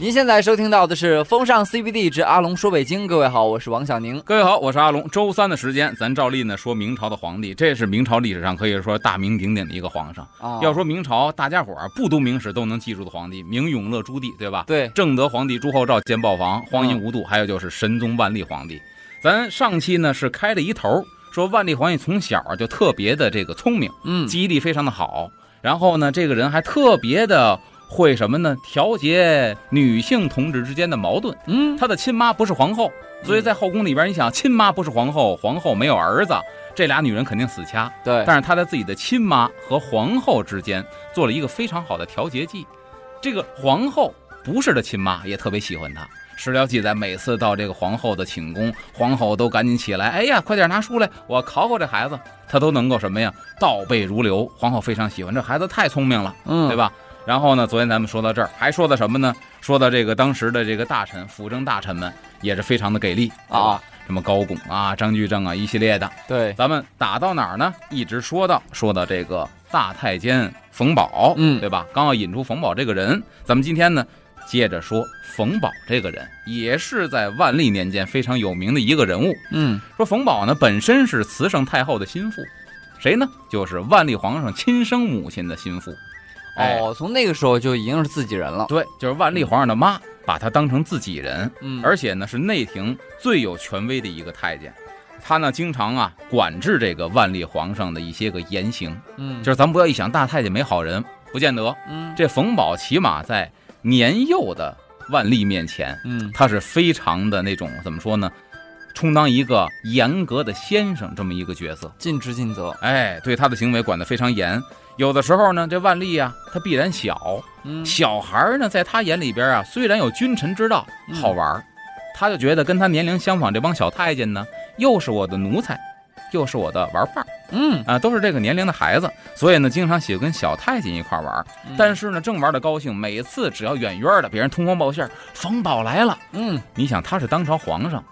您现在收听到的是《风尚 CBD 之阿龙说北京》，各位好，我是王小宁。各位好，我是阿龙。周三的时间，咱照例呢说明朝的皇帝，这是明朝历史上可以说大名鼎鼎的一个皇上。啊要说明朝，大家伙儿不读明史都能记住的皇帝，明永乐朱棣，对吧？对，正德皇帝朱厚照建豹房，荒淫无度，还有就是神宗万历皇帝。咱上期呢是开了一头，说万历皇帝从小就特别的这个聪明，嗯，记忆力非常的好，然后呢，这个人还特别的会什么呢？调节女性同志之间的矛盾。嗯，他的亲妈不是皇后，所以在后宫里边，你想，亲妈不是皇后，皇后没有儿子，这俩女人肯定死掐。对，但是他在自己的亲妈和皇后之间做了一个非常好的调节剂。这个皇后不是他亲妈，也特别喜欢他。史料记载，每次到这个皇后的寝宫，皇后都赶紧起来，哎呀，快点拿书来，我考考这孩子，他都能够什么呀，倒背如流。皇后非常喜欢这孩子，太聪明了。嗯，对？吧？然后呢，昨天咱们说到这儿，还说到什么呢？说到这个当时的这个大臣、辅政大臣们也是非常的给力啊，什么高拱啊、张居正啊一系列的。对，咱们打到哪儿呢？一直说到说到这个大太监冯保，嗯对吧？刚要引出冯保这个人，咱们今天呢接着说冯保这个人，也是在万历年间非常有名的一个人物。嗯，说冯保呢本身是慈圣太后的心腹，谁呢？就是万历皇上亲生母亲的心腹。哎哦，从那个时候就已经是自己人了。对，就是万历皇上的妈把他当成自己人，嗯，而且呢是内廷最有权威的一个太监。他呢经常啊管制这个万历皇上的一些个言行，嗯，就是咱们不要一想大太监没好人，不见得。嗯，这冯宝起码在年幼的万历面前，嗯，他是非常的那种怎么说呢，充当一个严格的先生这么一个角色。尽职尽责。哎，对他的行为管得非常严。有的时候呢，这万历啊，他必然小，嗯，小孩儿呢，在他眼里边啊，虽然有君臣之道，嗯好玩儿，他就觉得跟他年龄相仿这帮小太监呢，又是我的奴才，又是我的玩伴儿。嗯，啊，都是这个年龄的孩子，所以呢，经常喜欢跟小太监一块儿玩儿。嗯。但是呢，正玩的高兴，每次只要远远的，别人通风报信儿，冯宝来了，嗯，你想他是当朝皇上，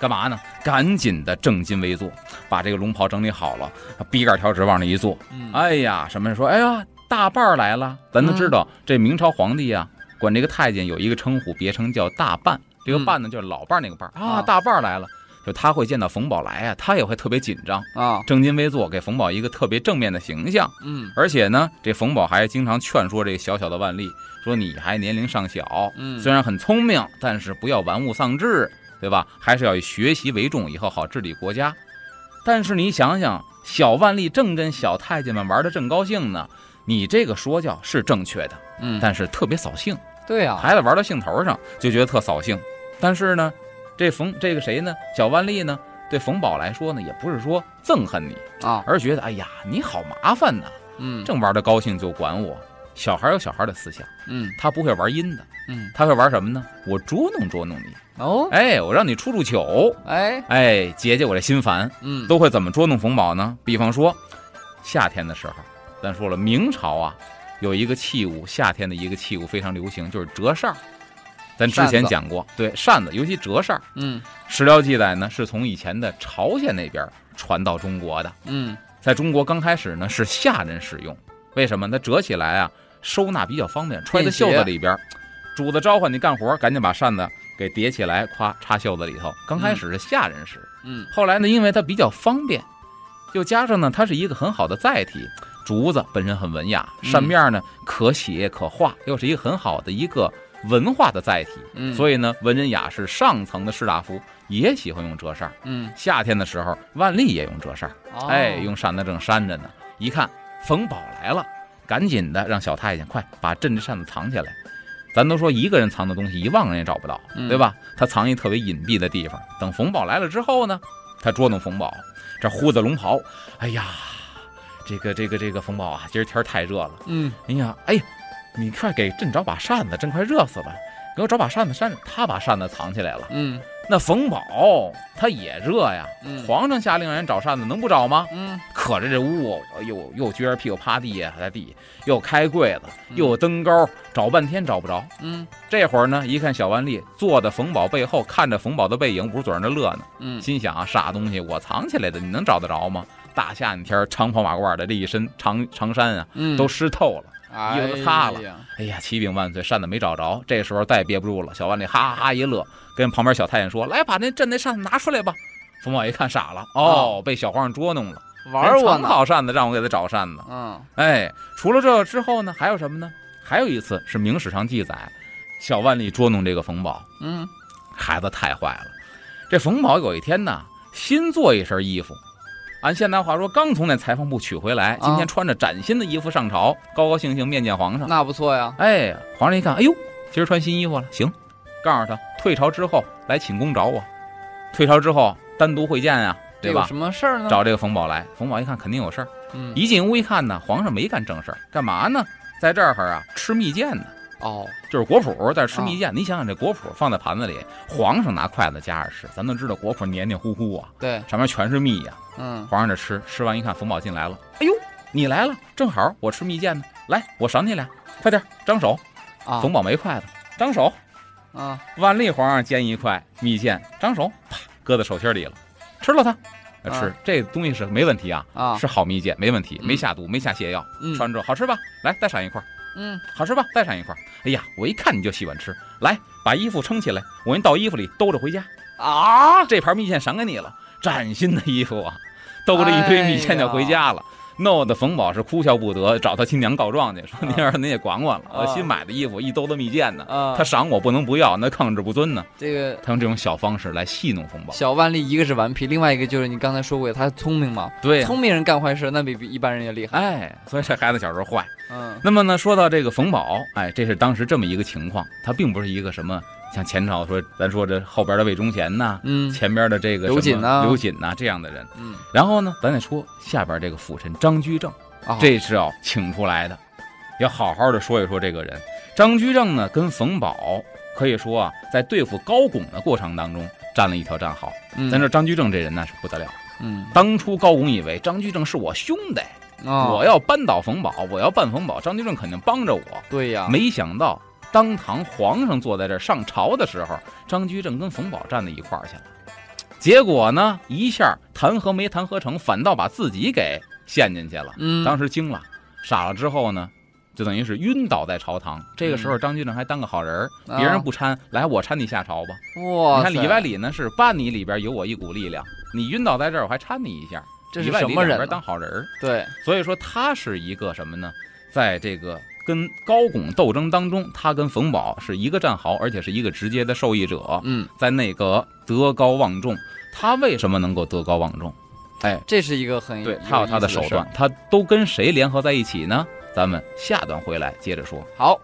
干嘛呢？赶紧的正襟危坐，把这个龙袍整理好了，笔杆调直往那一坐，嗯，哎呀，什么人说，哎呀，大伴儿来了。咱都知道，这明朝皇帝啊，管这个太监有一个称呼，别称叫大伴。这个嗯伴呢，就是老伴儿那个伴儿啊啊，大伴儿来了。就他会见到冯宝来啊，他也会特别紧张，啊，正襟危坐，给冯宝一个特别正面的形象。嗯，而且呢，这冯宝还经常劝说这个小小的万历，说你还年龄尚小，嗯虽然很聪明，但是不要玩物丧志，对吧？还是要以学习为重，以后好治理国家。但是你想想，小万历正跟小太监们玩的正高兴呢，你这个说教是正确的，嗯，但是特别扫兴，对啊，孩子玩到兴头上就觉得特扫兴。但是呢，这冯这个谁呢？小万历呢？对冯保来说呢，也不是说憎恨你，啊，而觉得哎呀，你好麻烦呐，嗯，正玩的高兴就管我。小孩有小孩的思想，嗯他不会玩阴的，嗯，他会玩什么呢？我捉弄捉弄你，哦，哎，我让你出出糗，哎，哎，解解我这心烦。嗯，都会怎么捉弄冯宝呢？比方说，夏天的时候，咱说了，明朝啊有一个器物，夏天的一个器物非常流行，就是折扇儿。咱之前讲过，对扇子，尤其折扇儿，嗯史料记载呢是从以前的朝鲜那边传到中国的。嗯在中国刚开始呢是下人使用，为什么？它折起来啊，收纳比较方便，揣在袖子里边。主子召唤你干活，赶紧把扇子给叠起来，咵插袖子里头。刚开始是下人使，嗯后来呢，因为它比较方便，又加上呢，它是一个很好的载体。竹子本身很文雅，嗯扇面呢可写可画，又是一个很好的一个文化的载体。嗯，所以呢，文人雅士上层的士大夫也喜欢用折扇。嗯，夏天的时候，万历也用折扇儿。哦哎，用扇子正扇着呢，一看冯宝来了，赶紧的让小太监快把朕这扇子藏起来。咱都说一个人藏的东西，一万个人也找不到，嗯对吧？他藏一特别隐蔽的地方。等冯宝来了之后呢，他捉弄冯宝，这呼子龙袍，哎呀，这个这个这个冯宝啊，今儿天太热了，嗯哎呀，哎，你快给朕找把扇子，朕快热死了，给我找把扇子扇。他把扇子藏起来了。嗯那冯宝他也热呀，嗯皇上下令让人找扇子，能不找吗？嗯可着这屋又又撅着屁股趴地下，在地又开柜子，嗯又有灯钩，找半天找不着。嗯这会儿呢，一看小万历坐在冯宝背后，看着冯宝的背影，不是嘴上那乐呢，嗯心想啊，傻东西，我藏起来的，你能找得着吗？大夏天天，长袍马褂的这一身长长衫啊，嗯，都湿透了。哎衣服都擦了哎呀，启禀万岁，扇子没找着。这时候再也憋不住了，小万里哈哈哈一乐，跟旁边小太监说：“来，把那朕那扇子拿出来吧。”冯宝一看傻了，哦，被小皇上捉弄了，玩我呢，好扇子，让我给他找扇子。嗯哎，除了这之后呢，还有什么呢？还有一次是明史上记载，小万历捉弄这个冯宝，嗯孩子太坏了。这冯宝有一天呢，新做一身衣服，按现代话说，刚从那裁缝铺取回来，今天穿着崭新的衣服上朝，高高兴兴面见皇上。那不错呀，哎，皇上一看，哎呦，今儿穿新衣服了，行，告诉他退朝之后来寝宫找我，退朝之后单独会见啊、对吧有？什么事儿呢？找这个冯宝来，冯宝一看肯定有事儿，嗯一进屋一看呢，皇上没干正事儿，干嘛呢？在这儿啊吃蜜饯呢，哦，就是果脯在这吃蜜饯。你想想这果脯放在盘子里，皇上拿筷子夹着吃，咱都知道果脯黏黏糊糊啊，对，上面全是蜜呀、嗯皇上这吃，吃完一看冯宝进来了，哎呦，你来了，正好我吃蜜饯呢，来，我赏你俩，快点张手。啊冯宝没筷子，张手。啊万历皇上煎一块蜜饯，张手啪搁在手心里了，吃了它。呃吃、啊这东西是没问题啊，啊是好蜜饯，没问题，嗯没下毒，没下泻药。嗯吃完之后好吃吧？来，再赏一块。嗯好吃吧？再上一块。哎呀，我一看你就喜欢吃，来把衣服撑起来，我给你倒衣服里兜着回家。啊，这盘蜜饯赏给你了，崭新的衣服啊，兜着一堆蜜饯就回家了。弄得冯宝是哭笑不得，找他亲娘告状去，说您儿子您也管管了，我啊新买的衣服一兜子蜜饯呢，啊他赏我不能不要，那抗旨不遵呢。这个他用这种小方式来戏弄冯宝。小万历一个是顽皮，另外一个就是你刚才说过他聪明嘛，对呀，聪明人干坏事那比比一般人也厉害。哎，所以这孩子小时候坏。嗯那么呢，说到这个冯宝，哎，这是当时这么一个情况，他并不是一个什么像前朝说咱说这后边的魏忠贤呐，嗯前边的这个刘瑾呐刘瑾呐这样的人。嗯然后呢，咱再说下边这个辅臣张居正，啊，这是要请出来的，要好好的说一说这个人。张居正呢，跟冯保可以说啊，在对付高拱的过程当中占了一条战壕。嗯咱说张居正这人呢是不得了，嗯当初高拱以为张居正是我兄弟。啊，我要扳倒冯保，我要办冯保，张居正肯定帮着我。对呀，没想到当堂皇上坐在这儿上朝的时候，张居正跟冯保站在一块儿去了。结果呢，一下弹劾没弹劾成，反倒把自己给陷进去了。嗯当时惊了，傻了之后呢，就等于是晕倒在朝堂。这个时候，张居正还当个好人别人不搀，来我搀你下朝吧。哇，你看里外，里呢是扒你里边有我一股力量，你晕倒在这儿，我还搀你一下。这是什么人？两边当好人。对，所以说他是一个什么呢？在这个跟高拱斗争当中，他跟冯保是一个战壕，而且是一个直接的受益者，嗯，在内阁德高望重。他为什么能够德高望重？哎，这是一个很对他有他的手段，他都跟谁联合在一起呢？咱们下段回来接着说。好，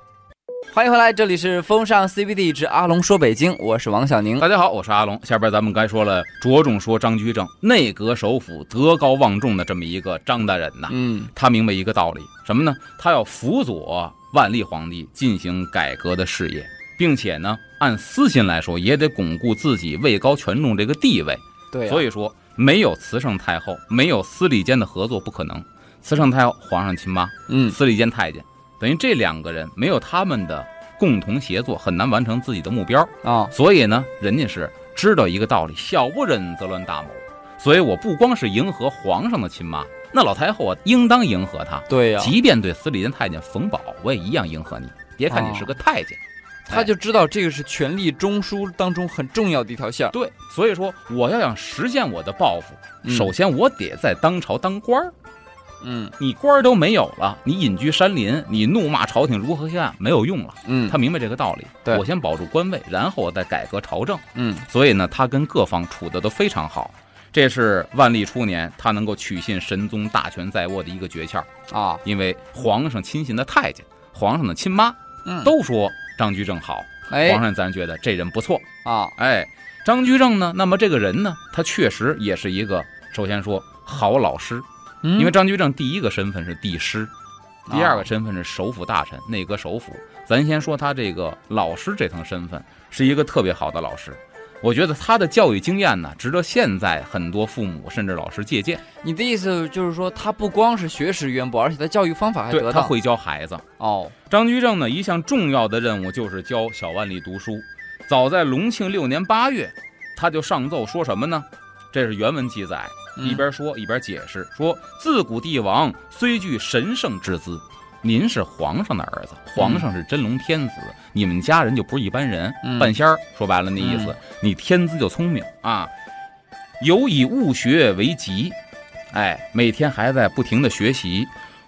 欢迎回来，这里是风尚 CBD 之阿龙说北京，我是王小宁。大家好，我是阿龙。下边咱们该说了，着重说张居正，内阁首辅，德高望重的这么一个张大人呐。嗯他明白一个道理，什么呢？他要辅佐万历皇帝进行改革的事业，并且呢，按私心来说，也得巩固自己位高权重这个地位。对啊，所以说，没有慈圣太后，没有司礼监的合作不可能。慈圣太后，皇上亲妈；嗯司礼监太监，等于这两个人没有他们的共同协作，很难完成自己的目标。啊，所以呢，人家是知道一个道理：小不忍则乱大谋。所以我不光是迎合皇上的亲妈，那老太后啊应当迎合她。对呀，即便对司礼监太监冯宝，我也一样迎合你。别看你是个太监，他就知道这个是权力中枢当中很重要的一条线儿。对，所以说我要想实现我的抱负，嗯首先我得在当朝当官儿。嗯。你官儿都没有了，你隐居山林，你怒骂朝廷如何黑暗，没有用了。嗯，他明白这个道理，对。我先保住官位，然后我再改革朝政。嗯。所以呢，他跟各方处的都非常好。这是万历初年他能够取信神宗大权在握的一个诀窍，啊，因为皇上亲信的太监、皇上的亲妈嗯。都说张居正好，哎。皇上咱觉得这人不错。啊，哎，张居正呢，那么这个人呢，他确实也是一个，首先说好老师，因因为张居正第一个身份是帝师，第二啊个身份是首辅大臣、内阁首辅。咱先说他这个老师这层身份，是一个特别好的老师。我觉得他的教育经验呢，值得现在很多父母甚至老师借鉴。你的意思就是说，他不光是学识渊博，而且他教育方法还得当。他会教孩子。哦，张居正呢，一项重要的任务就是教小万历读书。早在隆庆六年八月，他就上奏说什么呢？这是原文记载，嗯一边说一边解释，说自古帝王虽具神圣之姿，您是皇上的儿子，皇上是真龙天子，你们家人就不是一般人，嗯半仙儿。说白了，那意思，你天资就聪明啊，有以物学为极，哎，每天还在不停的学习。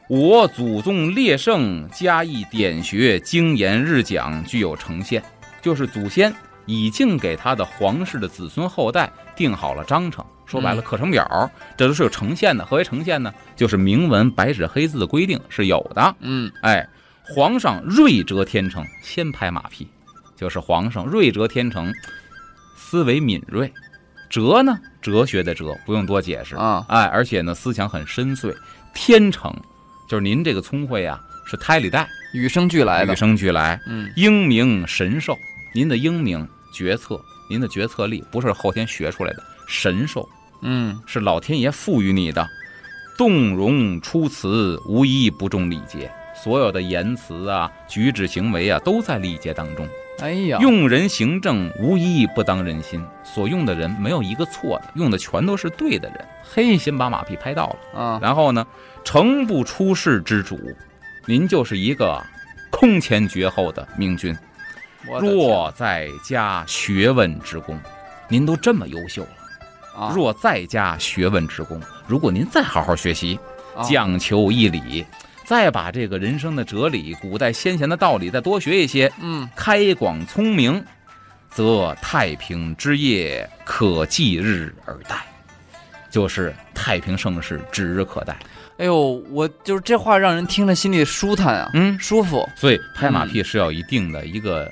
我祖宗列圣，加以典学，精研日讲，具有呈现，就是祖先已经给他的皇室的子孙后代定好了章程。说白了，嗯课程表这都是有呈现的。何为呈现呢？就是明文白纸黑字的规定是有的。嗯哎，皇上睿哲天成，先拍马屁，就是皇上睿哲天成，思维敏锐，哲呢，哲学的哲，不用多解释。啊，哎，而且呢，思想很深邃，天成，就是您这个聪慧啊，是胎里带，与生俱来的与。生俱来，嗯英明神授。您的英明决策，您的决策力不是后天学出来的，神授嗯是老天爷赋予你的。动容出辞，无一不重礼节。所有的言辞啊、举止行为啊，都在礼节当中。哎呀，用人行政，无一不当人心。所用的人没有一个错的，用的全都是对的人。嘿，先把马屁拍到了。啊，然后呢，诚不出世之主，您就是一个空前绝后的明君。若在家学问之功，您都这么优秀了。啊若再加学问之功，如果您再好好学习，啊讲求义理，再把这个人生的哲理、古代先贤的道理再多学一些，嗯开广聪明，则太平之业可继日而待，就是太平盛世指日可待。哎呦，我就是这话让人听了心里舒坦啊，嗯，舒服。所以拍马屁是要一定的一个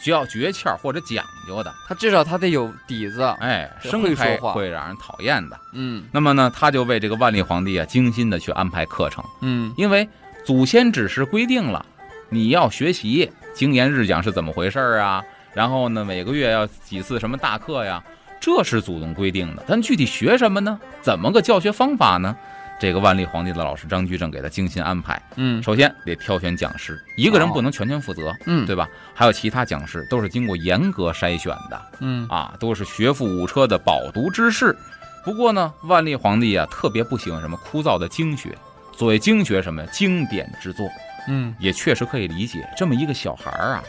需要诀窍或者讲究的。他至少他得有底子。哎，生拍会说话会让人讨厌的。嗯那么呢，他就为这个万历皇帝啊精心的去安排课程，嗯因为祖先只是规定了你要学习经研日讲是怎么回事儿啊，然后呢每个月要几次什么大课呀，这是祖宗规定的。但具体学什么呢？怎么个教学方法呢？这个万历皇帝的老师张居正给他精心安排。嗯首先得挑选讲师，一个人哦不能全权负责，嗯对吧？还有其他讲师都是经过严格筛选的。嗯啊，都是学富五车的饱读之士。不过呢，万历皇帝啊特别不喜欢什么枯燥的经学。所谓经学什么呀？经典之作，嗯也确实可以理解。这么一个小孩儿啊，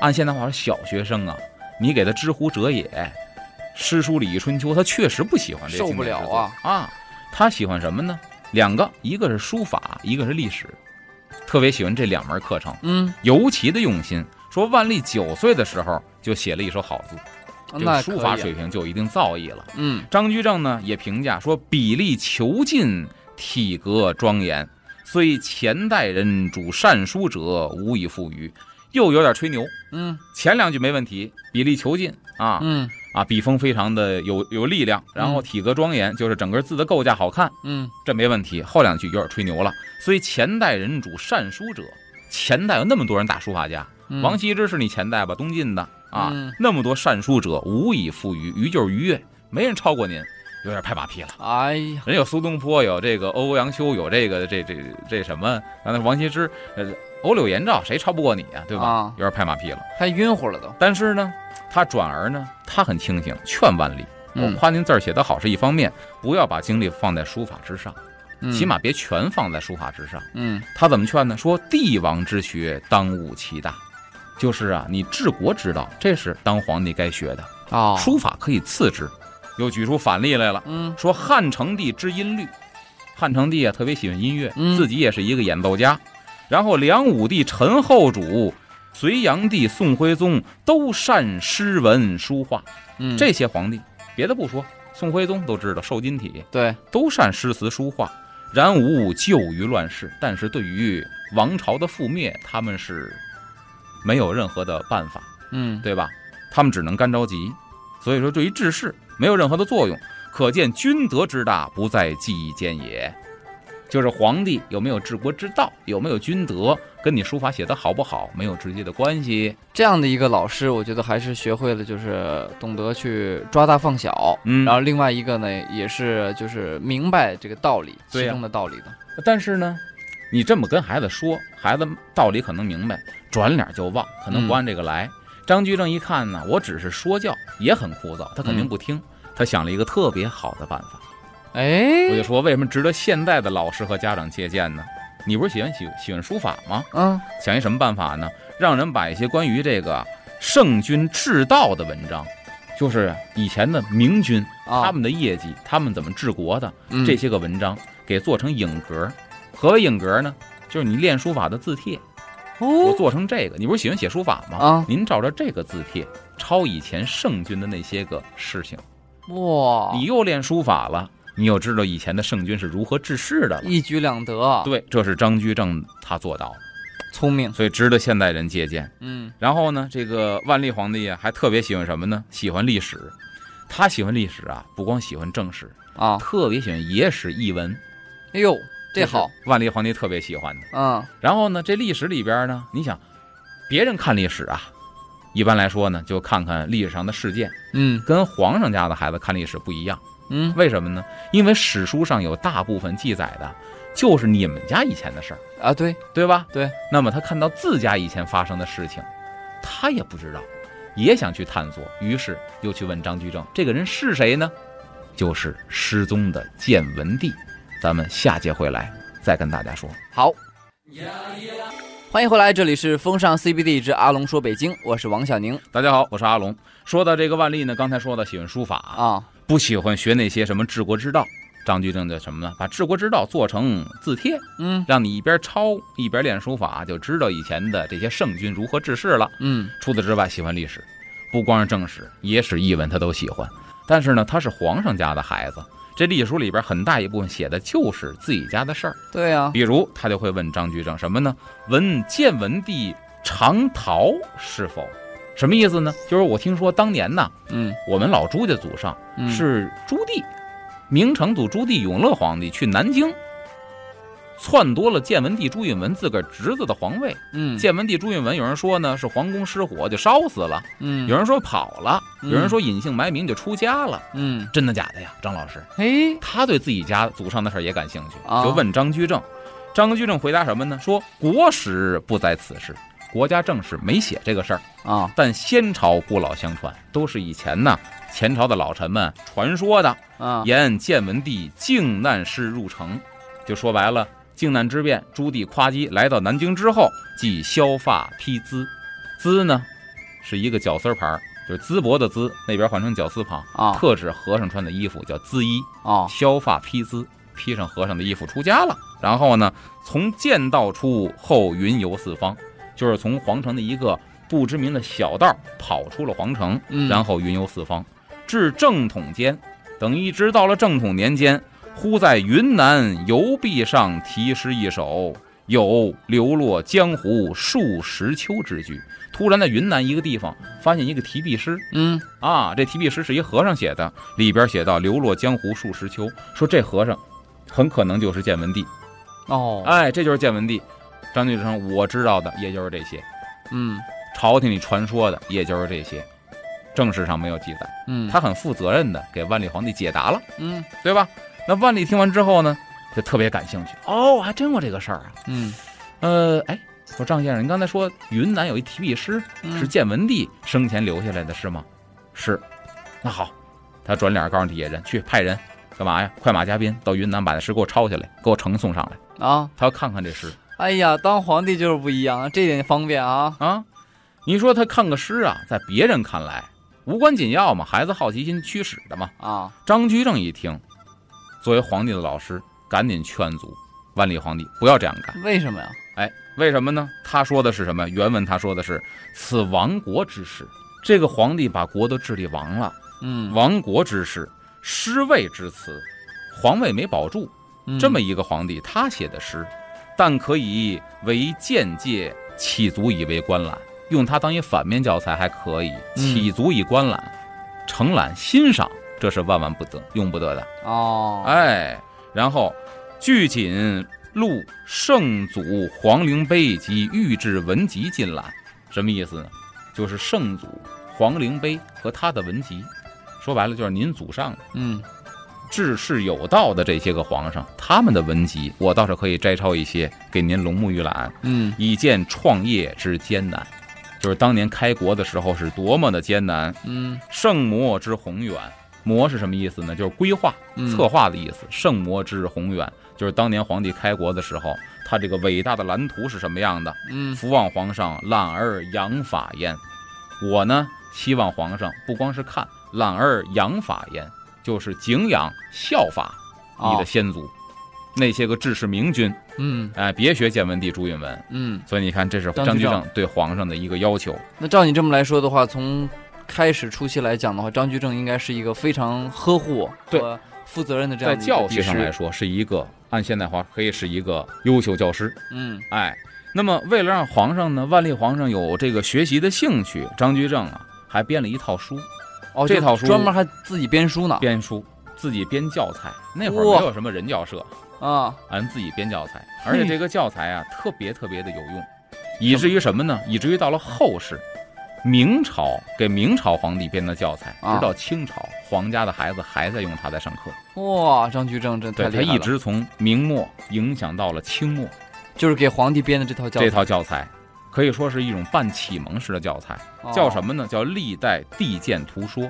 按现在话说小学生啊，你给他知乎者也、诗书礼仪春秋，他确实不喜欢这些受不了啊啊！他喜欢什么呢？两个，一个是书法，一个是历史，特别喜欢这两门课程，嗯，尤其的用心。说万历九岁的时候就写了一手好字，这那个书法水平就有一定造诣了。嗯张居正呢也评价说，笔力遒劲，体格庄严，虽前代人主善书者，无以复于。又有点吹牛，嗯前两句没问题，笔力遒劲啊嗯啊，笔锋非常的有有力量，然后嗯体格庄严，就是整个字的构架好看，嗯这没问题。后两句有点吹牛了，所以前代人主善书者，前代有那么多人大书法家，嗯，王羲之是你前代吧，东晋的啊，嗯那么多善书者，无以复于，于就是于越，没人超过您，有点拍马屁了。哎呀，人有苏东坡，有这个欧阳修，有这个这这这什么？刚才王羲之，呃，欧柳颜照，谁超不过你啊、对吧？啊有点拍马屁了。太晕乎了都。但是呢，他转而呢，他很清醒，劝万历，我嗯夸您字儿写得好是一方面，不要把精力放在书法之上，嗯起码别全放在书法之上。嗯他怎么劝呢？说帝王之学，当务其大，就是啊，你治国之道，这是当皇帝该学的。哦，书法可以次之。又举出反例来了，嗯说汉成帝知音律，汉成帝啊特别喜欢音乐，嗯自己也是一个演奏家。然后梁武帝陈后主、隋炀帝宋徽宗都善诗文书画，嗯，这些皇帝别的不说，宋徽宗都知道瘦金体，对，都善诗词书画。然无救于乱世，但是对于王朝的覆灭，他们是没有任何的办法。嗯对吧？他们只能干着急，所以说对于治世没有任何的作用。可见君德之大，不在技艺间也。就是皇帝有没有治国之道，有没有君德，跟你书法写的好不好没有直接的关系。这样的一个老师，我觉得还是学会了，就是懂得去抓大放小。嗯然后另外一个呢，也是就是明白这个道理，其中的道理的。但是呢，你这么跟孩子说，孩子道理可能明白，转脸就忘，可能不按这个来。张居正一看呢，我只是说教，也很枯燥，他肯定不听。他想了一个特别好的办法，我就哎，说为什么值得现在的老师和家长借鉴呢？你不是喜欢喜喜欢书法吗？啊想一什么办法呢？让人把一些关于这个圣君治道的文章，就是以前的明君啊，他们的业绩，他们怎么治国的嗯这些个文章，给做成影格。何为影格呢？就是你练书法的字帖，我哦做成这个。你不是喜欢写书法吗？啊您照着这个字帖抄以前圣君的那些个事情，哇，你又练书法了，你又知道以前的圣君是如何治世的了。一举两得，对，这是张居正他做到的，聪明，所以值得现代人借鉴。嗯然后呢，这个万历皇帝啊，还特别喜欢什么呢？喜欢历史。他喜欢历史啊，不光喜欢正史，啊，特别喜欢野史译文。哎呦，这好，，万历皇帝特别喜欢的。嗯然后呢，这历史里边呢，你想，别人看历史啊，一般来说呢，就看看历史上的事件，嗯跟皇上家的孩子看历史不一样。嗯为什么呢？因为史书上有大部分记载的，就是你们家以前的事儿，啊，对，对吧？对。那么他看到自家以前发生的事情，他也不知道，也想去探索，于是又去问张居正，这个人是谁呢？就是失踪的建文帝。咱们下节回来再跟大家说。好。欢迎回来，这里是风尚 CBD 之阿龙说北京，我是王小宁大家好，我是阿龙。说到这个万历呢，刚才说到喜欢书法，啊，不喜欢学那些什么治国之道。张居正就什么呢？把治国之道做成字帖，嗯让你一边抄一边练书法，就知道以前的这些圣君如何治世了。嗯除此之外，喜欢历史，不光是正史，野史译文他都喜欢。但是呢，他是皇上家的孩子，这历史书里边很大一部分写的就是自己家的事儿。对呀、比如，他就会问张居正什么呢？闻建文帝长逃是否？什么意思呢？就是我听说当年呢，嗯我们老朱家祖上嗯是朱棣，明成祖朱棣永乐皇帝去南京，篡夺了建文帝朱允文自个儿侄子的皇位。嗯建文帝朱允文，有人说呢是皇宫失火就烧死了，嗯有人说跑了，嗯有人说隐姓埋名就出家了。嗯，真的假的呀，张老师？哎，他对自己家祖上的事儿也感兴趣，啊就问张居正。张居正回答什么呢？说国史不在此事，国家正史没写这个事儿。啊但先朝古老相传，都是以前呢前朝的老臣们传说的。啊言建文帝靖难事入城，就说白了，靖难之变，朱棣夸击来到南京之后，即削发披缁，缁呢是一个绞丝牌儿，就是淄博的淄，那边换成绞丝旁，啊特指和尚穿的衣服叫缁衣，啊削发披缁，披上和尚的衣服出家了。然后呢，从剑道出后云游四方，就是从皇城的一个不知名的小道跑出了皇城，嗯，然后云游四方，至正统间，等一直到了正统年间，忽在云南游壁上题诗一首，有流落江湖数十秋之句。突然在云南一个地方发现一个题壁诗嗯啊，这题壁诗是一和尚写的，里边写到“流落江湖数十秋”，说这和尚很可能就是建文帝。哦哎，这就是建文帝。张居正，我知道的也就是这些，嗯朝廷里传说的也就是这些，正史上没有记载。嗯他很负责任的给万历皇帝解答了，嗯对吧？那万历听完之后呢，就特别感兴趣。哦，还真有这个事儿啊。嗯呃，哎，说张先生，您刚才说云南有一提笔诗嗯是建文帝生前留下来的，是吗？是。那好，他转脸告诉底下人去派人干嘛呀？快马加鞭到云南把那诗给我抄下来，给我呈送上来。啊，他要看看这诗 哎呀，当皇帝就是不一样，这点方便啊。啊。你说他看个诗啊，在别人看来无关紧要嘛，孩子好奇心驱使的嘛。啊，张居正一听，作为皇帝的老师，赶紧劝阻万历皇帝不要这样干。为什么呀？哎，为什么呢？他说的是什么？原文他说的是“此亡国之事”，这个皇帝把国都治理亡了，嗯，亡国之事，失位之词，皇位没保住，嗯这么一个皇帝，他写的诗，但可以为谏介，岂足以为观览？用它当一反面教材还可以，嗯岂足以观览？承揽欣赏，这是万万不得，用不得的。哦，哎，然后据锦录圣祖皇陵碑及御制文集进览，什么意思呢？就是圣祖皇陵碑和他的文集，说白了就是您祖上嗯治世有道的这些个皇上，他们的文集，我倒是可以摘抄一些给您龙目预览，嗯以见创业之艰难。就是当年开国的时候是多么的艰难，嗯圣魔之宏远，魔是什么意思呢？就是规划、嗯策划的意思。圣魔之宏远，就是当年皇帝开国的时候，他这个伟大的蓝图是什么样的。嗯福望皇上懒而扬法焉。我呢，希望皇上不光是看懒而扬法焉，就是敬仰效法你的哦先祖，那些个治世明君，嗯哎，别学建文帝朱允炆。嗯，所以你看，这是张居正对皇上的一个要求。那照你这么来说的话，从开始初期来讲的话，张居正应该是一个非常呵护和负责任的这在样的一个教学上来说，是一个按现代话可以是一个优秀教师。嗯哎，那么为了让皇上呢，万历皇上有这个学习的兴趣，张居正啊还编了一套书，哦，这套书专门还自己编书呢编书，自己编教材。那会儿没有什么人教社，啊，俺自己编教材，而且这个教材啊特别特别的有用，以至于什么呢？以至于到了后世，明朝给明朝皇帝编的教材，啊直到清朝皇家的孩子还在用它在上课。哇，张居正真太对，他厉害了，一直从明末影响到了清末，就是给皇帝编的这套教材这套教材可以说是一种半启蒙式的教材，叫什么？呢？叫《历代地鉴图说》。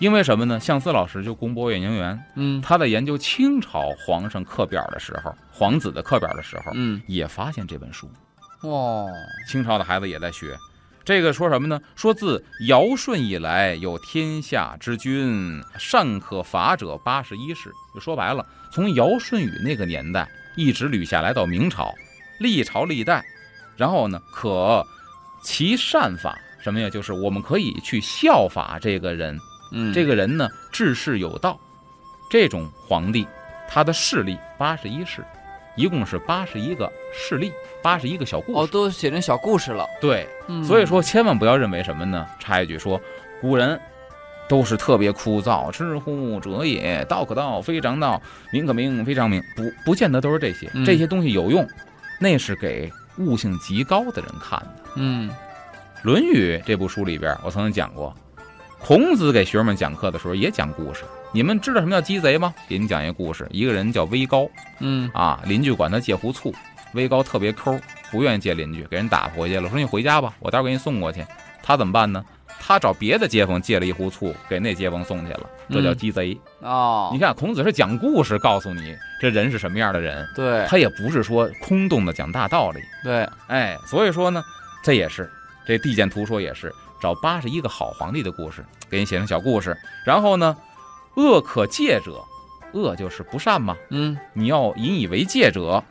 因为什么呢？向思老师就公博院研究员，嗯他在研究清朝皇上课表的时候，皇子的课表的时候，嗯，也发现这本书。哇，清朝的孩子也在学。这个说什么呢？说自尧舜以来，有天下之君，善可法者八十一世。就说白了，从尧舜禹那个年代一直捋下来到明朝，历朝历代，然后呢，可其善法什么呀？就是我们可以去效法这个人，嗯，这个人呢治世有道。这种皇帝，他的势力八十一世，一共是八十一个势力，八十一个小故事哦，事。都写成小故事了，对，嗯所以说，千万不要认为什么呢？插一句说，古人都是特别枯燥，知乎者也，道可道，非常道，名可名，非常名，不不见得都是这些。嗯这些东西有用，那是给悟性极高的人看的。嗯《论语》这部书里边，我曾经讲过，孔子给学生们讲课的时候也讲故事。你们知道什么叫鸡贼吗？给你讲一个故事，一个人叫威高嗯啊，邻居管他借壶醋，威高特别抠，不愿意借邻居，给人打回去了。说你回家吧，我待会儿给你送过去。他怎么办呢？他找别的街坊借了一壶醋，给那街坊送去了，这叫嗯。鸡贼。哦，你看，孔子是讲故事告诉你这人是什么样的人，对。他也不是说空洞的讲大道理。对，哎，所以说呢，这也是这地鉴图说也是找八十一个好皇帝的故事，给你写成小故事。然后呢，恶可戒者，恶就是不善嘛，嗯。你要引以为戒者，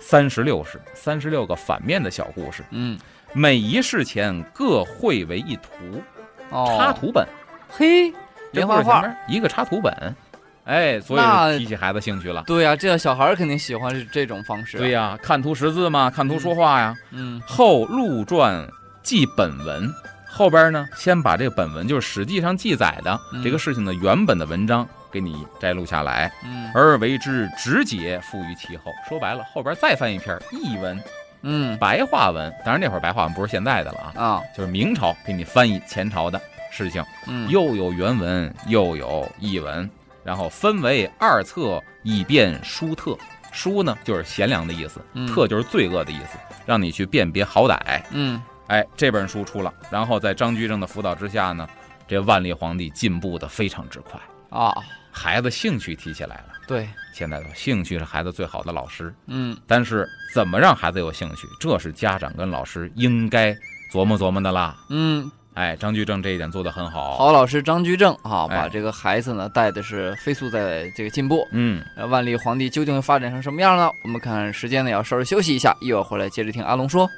三十六世，三十六个反面的小故事，嗯，每一事前各绘为一图，哦，插图本，嘿，这连画画，一个插图本，哎，所以提起孩子兴趣了。对呀，这样小孩儿肯定喜欢这这种方式，对，呀，看图识字嘛，看图说话呀。嗯后录传记本文，后边呢，先把这个本文，就是《史记》上记载的嗯。这个事情的原本的文章给你摘录下来，嗯。而为之直解赋于其后。说白了，后边再翻一篇译文、嗯。白话文，当然那会儿白话文不是现在的了啊，啊，就是明朝给你翻译前朝的事情，嗯。又有原文，又有译文，然后分为二册，以便书特。书呢就是贤良的意思，嗯。特就是罪恶的意思，让你去辨别好歹。嗯。哎，这本书出了，然后在张居正的辅导之下呢，这万历皇帝进步的非常之快，啊，孩子兴趣提起来了。对，现在说兴趣是孩子最好的老师，嗯但是怎么让孩子有兴趣，这是家长跟老师应该琢磨琢磨的啦。嗯，哎，张居正这一点做得很好。，好老师张居正啊，哎把这个孩子呢带的是飞速在这个进步。嗯，呃，万历皇帝究竟会发展成什么样呢？我们看时间呢，要稍微休息一下，一会儿回来接着听阿龙说。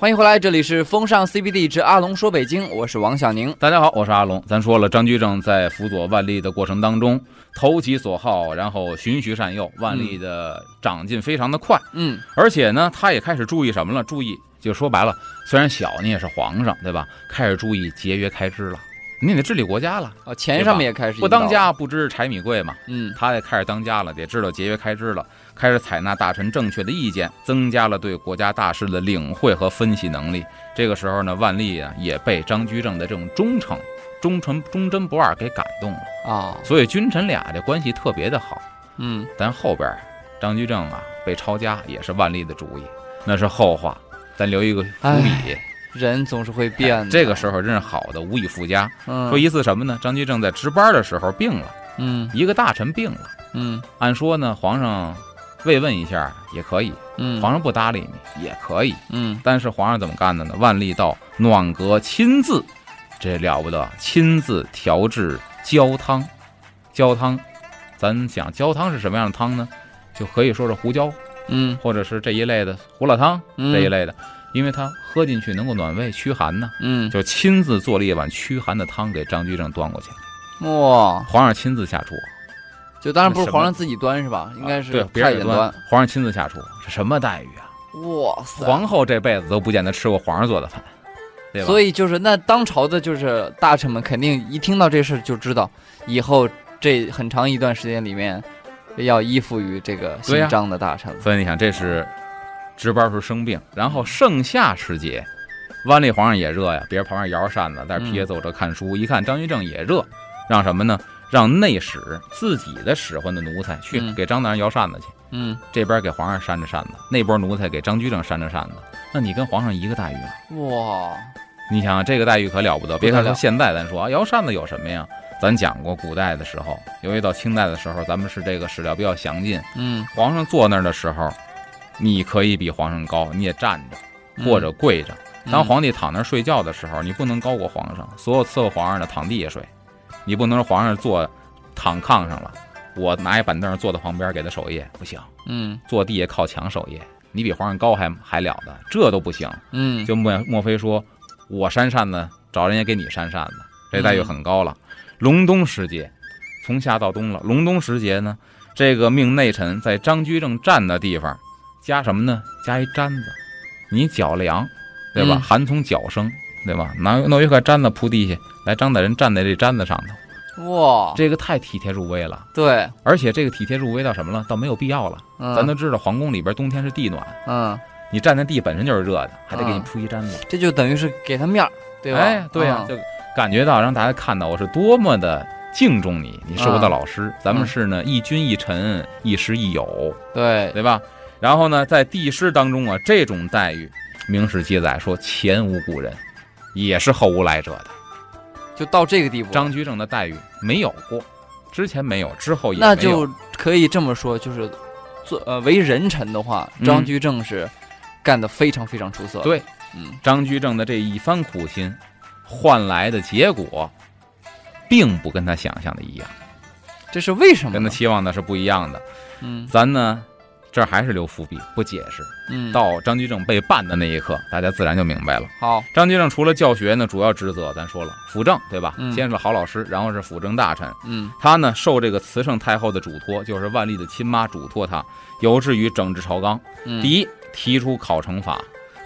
欢迎回来，这里是风尚 CBD 之阿龙说北京，我是王小宁。大家好，我是阿龙。咱说了，张居正在辅佐万历的过程当中，投其所好，然后循循善诱，万历的长进非常的快。嗯而且呢，他也开始注意什么了？注意，就说白了，虽然小，你也是皇上，对吧？开始注意节约开支了，你得治理国家了，啊，钱上面也开始不当家不知柴米贵嘛。嗯他也开始当家了，得知道节约开支了，开始采纳大臣正确的意见，增加了对国家大事的领会和分析能力。这个时候呢，万历啊也被张居正的这种忠诚、忠诚、忠贞不二给感动了，啊，所以君臣俩这关系特别的好。嗯但后边儿张居正啊被抄家也是万历的主意，那是后话，咱留一个伏笔。人总是会变的。这个时候真是好的无以复加。嗯，说一次什么呢？张居正在值班的时候病了，嗯一个大臣病了。嗯按说呢，皇上慰问一下也可以，嗯，皇上不搭理你也可以。嗯但是皇上怎么干的呢？万历到暖阁亲自，这了不得，亲自调制焦汤。焦汤，咱想焦汤是什么样的汤呢？就可以说是胡椒，嗯或者是这一类的胡辣汤嗯这一类的，因为他喝进去能够暖胃驱寒呢。嗯，就亲自做了一碗驱寒的汤给张居正端过去，哇，皇上亲自下厨，就当然不是皇上自己端是吧？应该是对别人端太监端。，皇上亲自下厨，是什么待遇啊？哇塞！皇后这辈子都不见得吃过皇上做的饭，对吧？所以就是那当朝的，就是大臣们肯定一听到这事就知道，以后这很长一段时间里面要依附于这个姓张的大臣了。所以你想，这是值班时候生病，然后盛夏时节，万历皇上也热呀，别人旁边摇着扇子，在这批奏着看书，一看张居正也热，让什么呢？让内使自己的使唤的奴才去嗯给张大人摇扇子去，嗯，这边给皇上扇着扇子，那波奴才给张居正扇着扇子，那你跟皇上一个待遇啊？哇，你想这个待遇可了不得，别看不得了说现在咱说啊，摇扇子有什么呀？咱讲过古代的时候，由于到清代的时候，咱们是这个史料比较详尽。嗯，皇上坐那儿的时候，你可以比皇上高，你也站着嗯或者跪着。当嗯皇帝躺那儿睡觉的时候，你不能高过皇上。所有伺候皇上的躺地下睡，你不能说皇上坐躺炕上了，我拿一板凳坐在旁边给他守夜，不行。嗯坐地下靠墙守夜，你比皇上高还还了得，这都不行。嗯，就莫莫非说我扇扇子找人家给你扇扇子，这待遇很高了。隆冬时节，从夏到冬了。隆冬时节呢，这个命内臣在张居正站的地方加什么呢？加一毡子，你脚凉，对吧？嗯寒从脚生，对吧？拿弄一块毡子铺地下，来张大人站在这毡子上头，哇，这个太体贴入微了。对，而且这个体贴入微到什么了？到没有必要了。嗯，咱都知道皇宫里边冬天是地暖，嗯，你站在地本身就是热的，还得给你嗯铺一毡子。这就等于是给他面儿，对吧？哎，对呀、嗯就感觉到让大家看到我是多么的敬重你，你是我的嗯老师，咱们是呢一君一臣，一师一友，对，对吧？然后呢，在帝师当中啊，这种待遇，明史记载说前无古人，也是后无来者的。就到这个地步，张居正的待遇没有过，之前没有，之后也那没有。那就可以这么说，就是做呃为人臣的话，嗯张居正是干得非常非常出色。，对嗯张居正的这一番苦心，换来的结果，并不跟他想象的一样，这是为什么呢？跟他期望的是不一样的。嗯咱呢，这还是留伏笔，不解释。嗯，到张居正被办的那一刻，大家自然就明白了。好，张居正除了教学呢，主要职责咱说了，辅政，对吧？嗯先是好老师，然后是辅政大臣。嗯他呢，受这个慈圣太后的嘱托，就是万历的亲妈嘱托他，有志于整治朝纲。嗯，第一，提出考成法，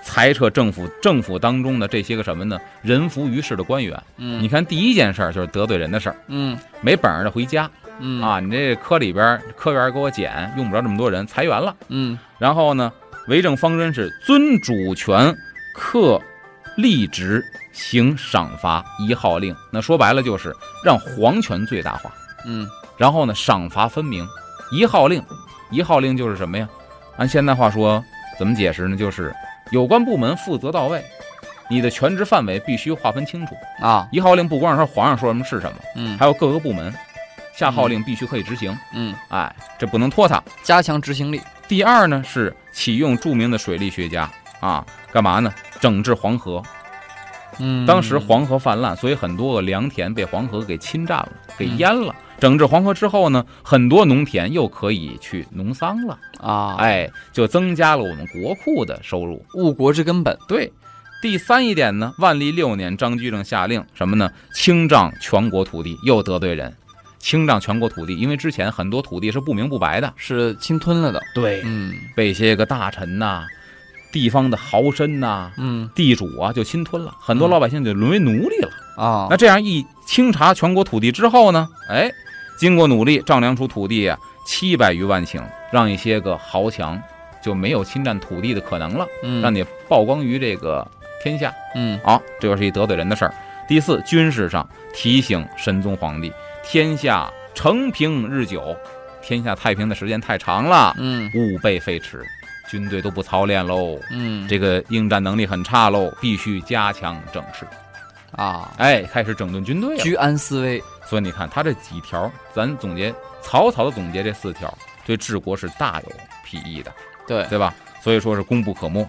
裁撤政府政府当中的这些个什么呢？人浮于事的官员。嗯你看，第一件事儿就是得罪人的事儿，嗯没本事的回家嗯啊！你这科里边科员给我减，用不着这么多人，裁员了。嗯然后呢，为政方针是尊主权，克立职，行赏罚一号令。那说白了就是让皇权最大化，嗯然后呢，赏罚分明。一号令，一号令就是什么呀？按现代话说，怎么解释呢？就是有关部门负责到位，你的权职范围必须划分清楚。啊一号令不光是说皇上说什么是什么，嗯还有各个部门下号令必须可以执行。嗯，哎，这不能拖沓。加强执行力。第二呢是启用著名的水利学家啊，干嘛呢？整治黄河。嗯，当时黄河泛滥，所以很多个良田被黄河给侵占了，给嗯淹了。整治黄河之后呢，很多农田又可以去农桑了，啊，，哎，就增加了我们国库的收入。误国之根本。对，第三一点呢，万历六年，张居正下令什么呢？清账全国土地，又得罪人。清账全国土地，因为之前很多土地是不明不白的，是侵吞了的。对嗯被些个大臣呐、地方的豪绅呐、嗯地主啊就侵吞了，很多嗯老百姓就沦为奴隶了。啊，那这样一清查全国土地之后呢，哎，经过努力丈量出土地啊七百余万顷，让一些个豪强就没有侵占土地的可能了，嗯让你曝光于这个天下。嗯啊，这又是一得罪人的事儿。第四，军事上提醒神宗皇帝，天下承平日久，天下太平的时间太长了，嗯吾辈废弛，军队都不操练喽，嗯这个应战能力很差喽，必须加强整治。啊，哎，开始整顿军队了。居安思危。所以你看，他这几条，咱总结草草的总结这四条，对治国是大有裨益的，对，对吧？所以说是功不可没。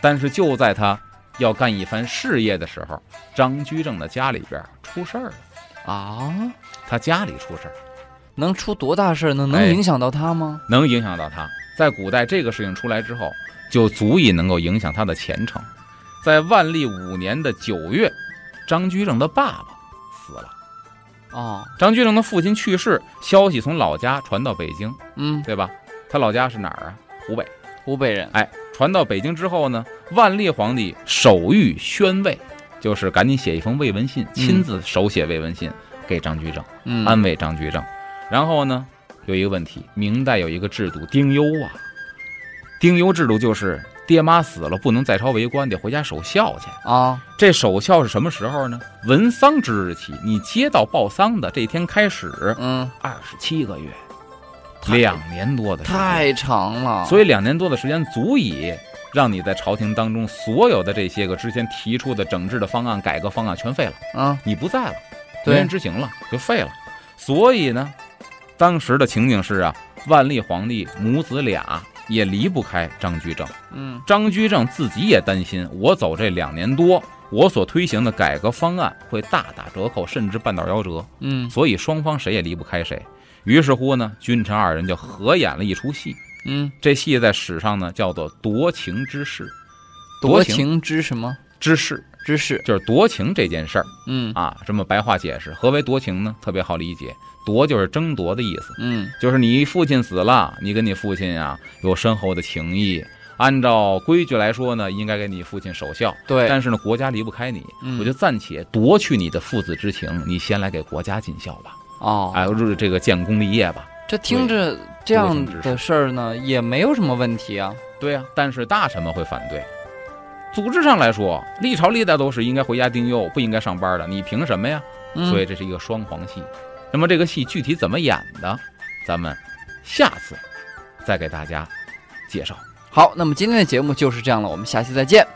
但是就在他要干一番事业的时候，张居正的家里边出事儿了，啊，他家里出事儿，能出多大事儿呢？能哎影响到他吗？能影响到他。在古代，这个事情出来之后，就足以能够影响他的前程。在万历五年的九月，张居正的爸爸死了。哦，张居正的父亲去世，消息从老家传到北京，嗯，对吧？他老家是哪儿啊？湖北。湖北人，哎，传到北京之后呢，万历皇帝手谕宣慰，就是赶紧写一封慰问信，亲自手写慰问信给张居正，嗯，安慰张居正。然后呢，有一个问题，明代有一个制度丁忧啊，丁忧制度就是爹妈死了不能在朝为官，得回家守孝去。啊，这守孝是什么时候呢？闻丧之日起，你接到报丧的这天开始，嗯，二十七个月，两年多的时间太长了，所以两年多的时间足以让你在朝廷当中所有的这些个之前提出的整治的方案、改革方案全废了，啊，你不在了，对没人执行了，就废了。所以呢，当时的情景是啊，万历皇帝母子俩也离不开张居正，嗯，张居正自己也担心，我走这两年多，我所推行的改革方案会大打折扣，甚至半道夭折。嗯，所以双方谁也离不开谁。于是乎呢，君臣二人就合演了一出戏。嗯，这戏在史上呢叫做夺情之事，夺情之什么之事之事？就是夺情这件事儿嗯啊。这么白话解释，何为夺情呢？特别好理解，夺就是争夺的意思，嗯就是你父亲死了，你跟你父亲啊、有深厚的情谊。按照规矩来说呢，应该给你父亲守孝，对，但是呢，国家离不开你，嗯我就暂且夺去你的父子之情，你先来给国家尽孝吧，哦，哎，入这个建功立业吧。这听着这样的事儿呢，也没有什么问题啊。对呀、但是大臣们会反对。组织上来说，历朝历代都是应该回家丁忧，不应该上班的，你凭什么呀？嗯所以这是一个双簧戏。那么这个戏具体怎么演的，咱们下次再给大家介绍。好，那么今天的节目就是这样了，我们下期再见。